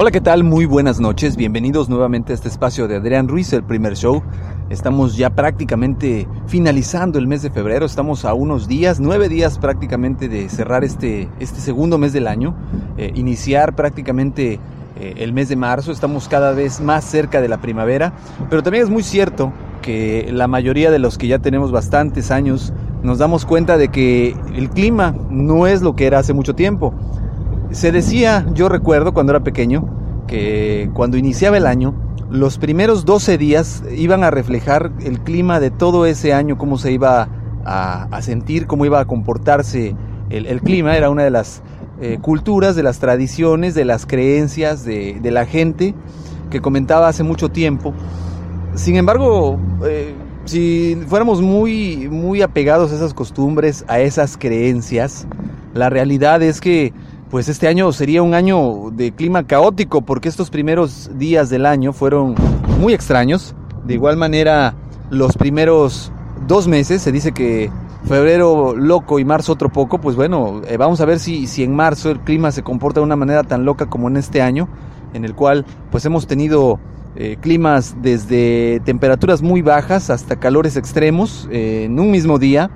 Hola, ¿qué tal? Muy buenas noches. Bienvenidos nuevamente a este espacio de Adrián Ruiz, el primer show. Estamos ya prácticamente finalizando el mes de febrero. Estamos a unos días, nueve días prácticamente de cerrar este, este segundo mes del año. Eh, iniciar prácticamente eh, el mes de marzo. Estamos cada vez más cerca de la primavera. Pero también es muy cierto que la mayoría de los que ya tenemos bastantes años nos damos cuenta de que el clima no es lo que era hace mucho tiempo. Se decía, yo recuerdo cuando era pequeño, que cuando iniciaba el año, los primeros 12 días iban a reflejar el clima de todo ese año, cómo se iba a, sentir, cómo iba a comportarse el, clima. Era una de las eh, culturas, de las tradiciones, de las creencias de, la gente que comentaba hace mucho tiempo. Sin embargo, eh, si fuéramos muy, muy apegados a esas costumbres, a esas creencias, la realidad es que pues este año sería un año de clima caótico porque estos primeros días del año fueron muy extraños. De igual manera, los primeros dos meses, se dice que febrero loco y marzo otro poco, pues bueno, eh, vamos a ver si, si en marzo el clima se comporta de una manera tan loca como en este año, en el cual pues hemos tenido eh, climas desde temperaturas muy bajas hasta calores extremos eh, en un mismo día.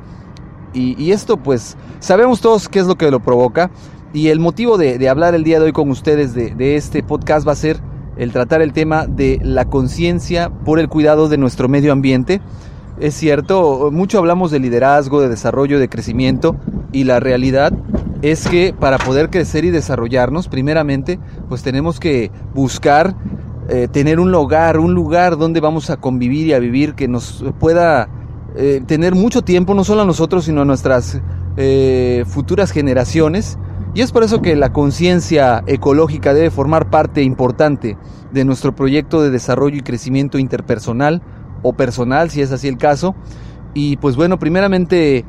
Y, y, esto pues sabemos todos qué es lo que lo provoca. Y el motivo de, hablar el día de hoy con ustedes de, este podcast va a ser el tratar el tema de la conciencia por el cuidado de nuestro medio ambiente. Es cierto, mucho hablamos de liderazgo, de desarrollo, de crecimiento y la realidad es que para poder crecer y desarrollarnos, primeramente, pues tenemos que buscar eh, tener un lugar, un lugar donde vamos a convivir y a vivir que nos pueda eh, tener mucho tiempo, no solo a nosotros, sino a nuestras eh, futuras generaciones y es por eso que la conciencia ecológica debe formar parte importante de nuestro proyecto de desarrollo y crecimiento interpersonal o personal, si es así el caso. Y pues bueno, primeramente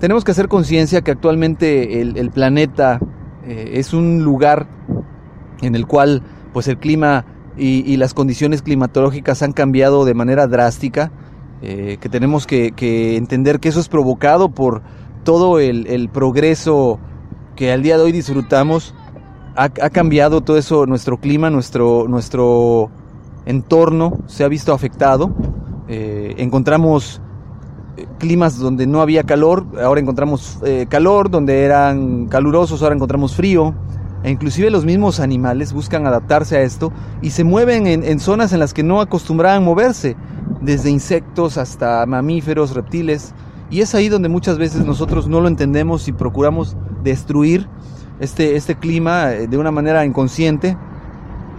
tenemos que hacer conciencia que actualmente el, planeta eh, es un lugar en el cual pues el clima y, las condiciones climatológicas han cambiado de manera drástica, eh, que tenemos que, entender que eso es provocado por todo el, el progreso que al día de hoy disfrutamos, ha, cambiado todo eso, nuestro clima, nuestro, nuestro entorno se ha visto afectado. Eh, encontramos eh, climas donde no había calor, ahora encontramos eh, calor, donde eran calurosos, ahora encontramos frío. E inclusive los mismos animales buscan adaptarse a esto y se mueven en, en zonas en las que no acostumbraban moverse, desde insectos hasta mamíferos, reptiles. Y es ahí donde muchas veces nosotros no lo entendemos y procuramos destruir este, este clima eh, de una manera inconsciente.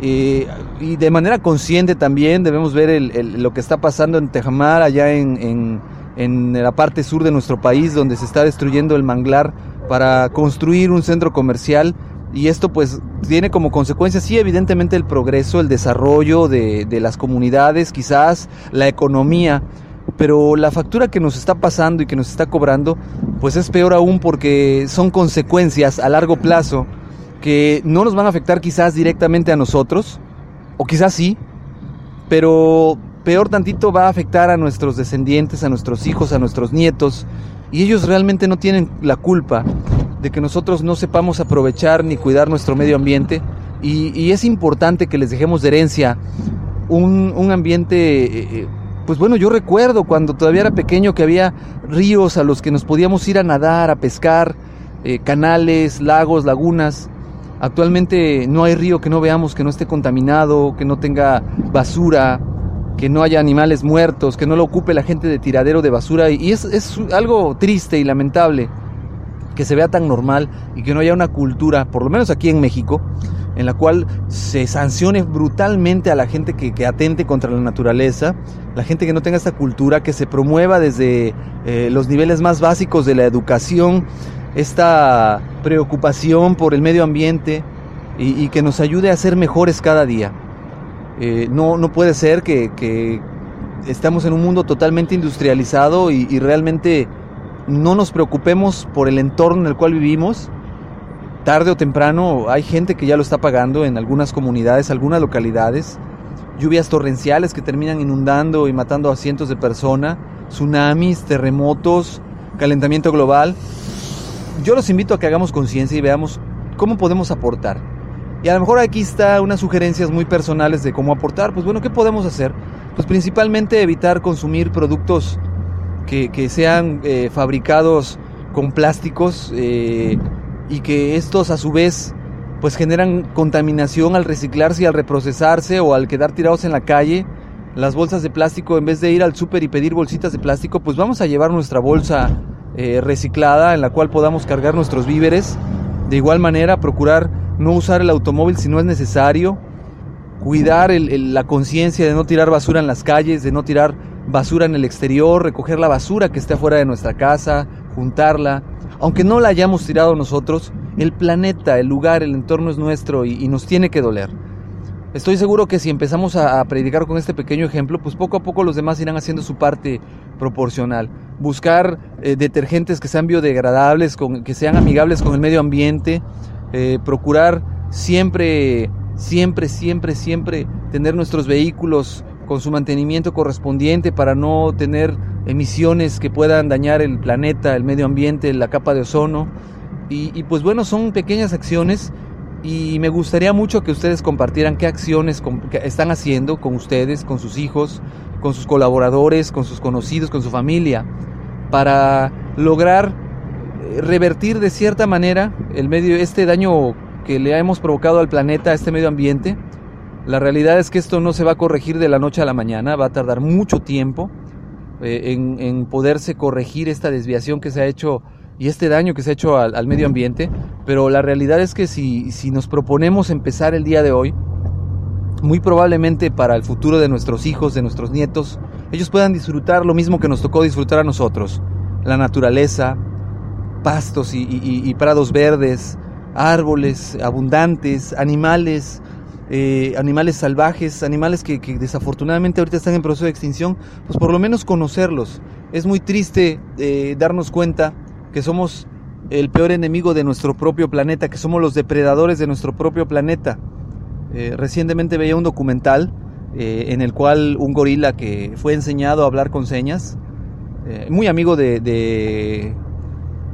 Eh, y de manera consciente también debemos ver lo que está pasando en Tejamar, allá en, en, la parte sur de nuestro país, donde se está destruyendo el manglar para construir un centro comercial. Y esto pues tiene como consecuencia, sí, evidentemente el progreso, el desarrollo de, de las comunidades, quizás la economía, pero la factura que nos está pasando y que nos está cobrando, pues es peor aún porque son consecuencias a largo plazo que no nos van a afectar quizás directamente a nosotros, o quizás sí, pero peor tantito va a afectar a nuestros descendientes, a nuestros hijos, a nuestros nietos, y ellos realmente no tienen la culpa de que nosotros no sepamos aprovechar ni cuidar nuestro medio ambiente, y, es importante que les dejemos de herencia un, un ambiente... Eh, eh, pues bueno, yo recuerdo cuando todavía era pequeño que había ríos a los que nos podíamos ir a nadar, a pescar, eh, canales, lagos, lagunas. Actualmente no hay río que no veamos que no esté contaminado, que no tenga basura, que no haya animales muertos, que no lo ocupe la gente de tiradero de basura. Y es, es algo triste y lamentable que se vea tan normal y que no haya una cultura, por lo menos aquí en México, en la cual se sancione brutalmente a la gente que, atente contra la naturaleza, la gente que no tenga esta cultura, que se promueva desde eh, los niveles más básicos de la educación esta preocupación por el medio ambiente y, que nos ayude a ser mejores cada día. Eh, no, no puede ser que, estamos en un mundo totalmente industrializado y realmente no nos preocupemos por el entorno en el cual vivimos. Tarde o temprano hay gente que ya lo está pagando en algunas comunidades, algunas localidades. Lluvias torrenciales que terminan inundando y matando a cientos de personas, tsunamis, terremotos, calentamiento global. Yo los invito a que hagamos conciencia y veamos cómo podemos aportar. Y a lo mejor aquí está unas sugerencias muy personales de cómo aportar. Pues bueno, ¿qué podemos hacer? Pues principalmente evitar consumir productos que, sean eh, fabricados con plásticos eh, y que estos a su vez pues generan contaminación al reciclarse y al reprocesarse o al quedar tirados en la calle. Las bolsas de plástico, en vez de ir al súper y pedir bolsitas de plástico, pues vamos a llevar nuestra bolsa eh, reciclada en la cual podamos cargar nuestros víveres. De igual manera, procurar no usar el automóvil si no es necesario. Cuidar la conciencia de no tirar basura en las calles, de no tirar basura en el exterior, recoger la basura que esté afuera de nuestra casa, juntarla. Aunque no la hayamos tirado nosotros, el planeta, el lugar, el entorno es nuestro y, nos tiene que doler. Estoy seguro que si empezamos a, predicar con este pequeño ejemplo, pues poco a poco los demás irán haciendo su parte proporcional. Buscar eh, detergentes que sean biodegradables, con, que sean amigables con el medio ambiente, eh, procurar siempre, siempre, siempre, siempre tener nuestros vehículos con su mantenimiento correspondiente para no tener emisiones que puedan dañar el planeta, el medio ambiente, la capa de ozono. Y, pues bueno, son pequeñas acciones y me gustaría mucho que ustedes compartieran qué acciones están haciendo con ustedes, con sus hijos, con sus colaboradores, con sus conocidos, con su familia, para lograr eh, revertir de cierta manera el medio, este daño que le hemos provocado al planeta, a este medio ambiente, la realidad es que esto no se va a corregir de la noche a la mañana, va a tardar mucho tiempo eh, en, poderse corregir esta desviación que se ha hecho y este daño que se ha hecho al, medio ambiente, pero la realidad es que si, si nos proponemos empezar el día de hoy, muy probablemente para el futuro de nuestros hijos, de nuestros nietos, ellos puedan disfrutar lo mismo que nos tocó disfrutar a nosotros, la naturaleza, pastos y prados verdes, árboles abundantes, animales, eh, animales salvajes, animales que, desafortunadamente ahorita están en proceso de extinción, pues por lo menos conocerlos. Es muy triste eh, darnos cuenta que somos el peor enemigo de nuestro propio planeta, que somos los depredadores de nuestro propio planeta. Eh, recientemente veía un documental en el cual un gorila que fue enseñado a hablar con señas, muy amigo de,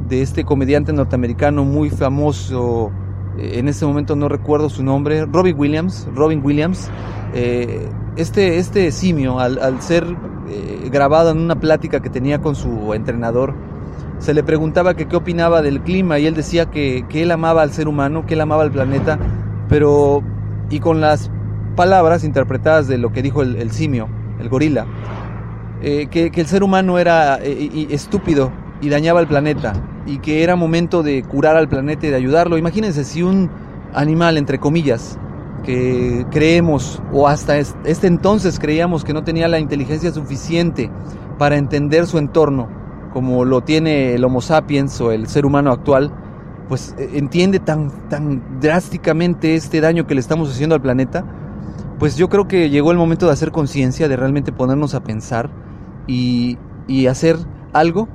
este comediante norteamericano muy famoso, en este momento no recuerdo su nombre, Robin Williams, Robin Williams, eh, este, este simio, al, ser eh, grabado en una plática que tenía con su entrenador, se le preguntaba que qué opinaba del clima y él decía que, él amaba al ser humano, que él amaba al planeta, pero y con las palabras interpretadas de lo que dijo el, simio, el gorila, eh, que, el ser humano era estúpido y dañaba el planeta y que era momento de curar al planeta y de ayudarlo. Imagínense si un animal, entre comillas, que creemos o hasta este entonces creíamos que no tenía la inteligencia suficiente para entender su entorno, como lo tiene el Homo sapiens o el ser humano actual, pues eh, entiende tan, tan drásticamente este daño que le estamos haciendo al planeta, pues yo creo que llegó el momento de hacer conciencia, de realmente ponernos a pensar y, y hacer algo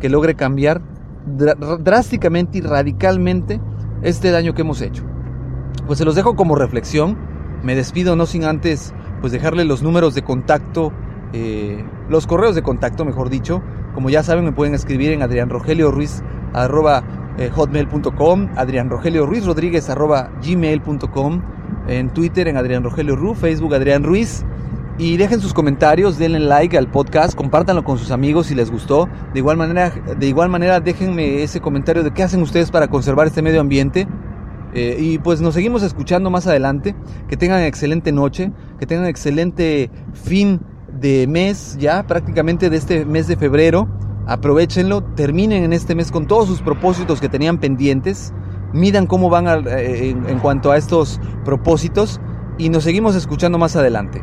que logre cambiar drásticamente y radicalmente este daño que hemos hecho. Pues se los dejo como reflexión. Me despido no sin antes pues dejarle los números de contacto, eh, los correos de contacto, mejor dicho. Como ya saben, me pueden escribir en adrianrogelioruiz.hotmail.com, adrianrogelioruizrodríguez.gmail.com, en Twitter en Adrián Rogelio Facebook Adrián Ruiz. Y dejen sus comentarios, denle like al podcast, compártanlo con sus amigos si les gustó. De igual manera, de igual manera déjenme ese comentario de qué hacen ustedes para conservar este medio ambiente. Eh, y pues nos seguimos escuchando más adelante. Que tengan excelente noche, que tengan excelente fin de mes ya, prácticamente de este mes de febrero. Aprovechenlo, terminen en este mes con todos sus propósitos que tenían pendientes. Midan cómo van eh, en cuanto a estos propósitos y nos seguimos escuchando más adelante.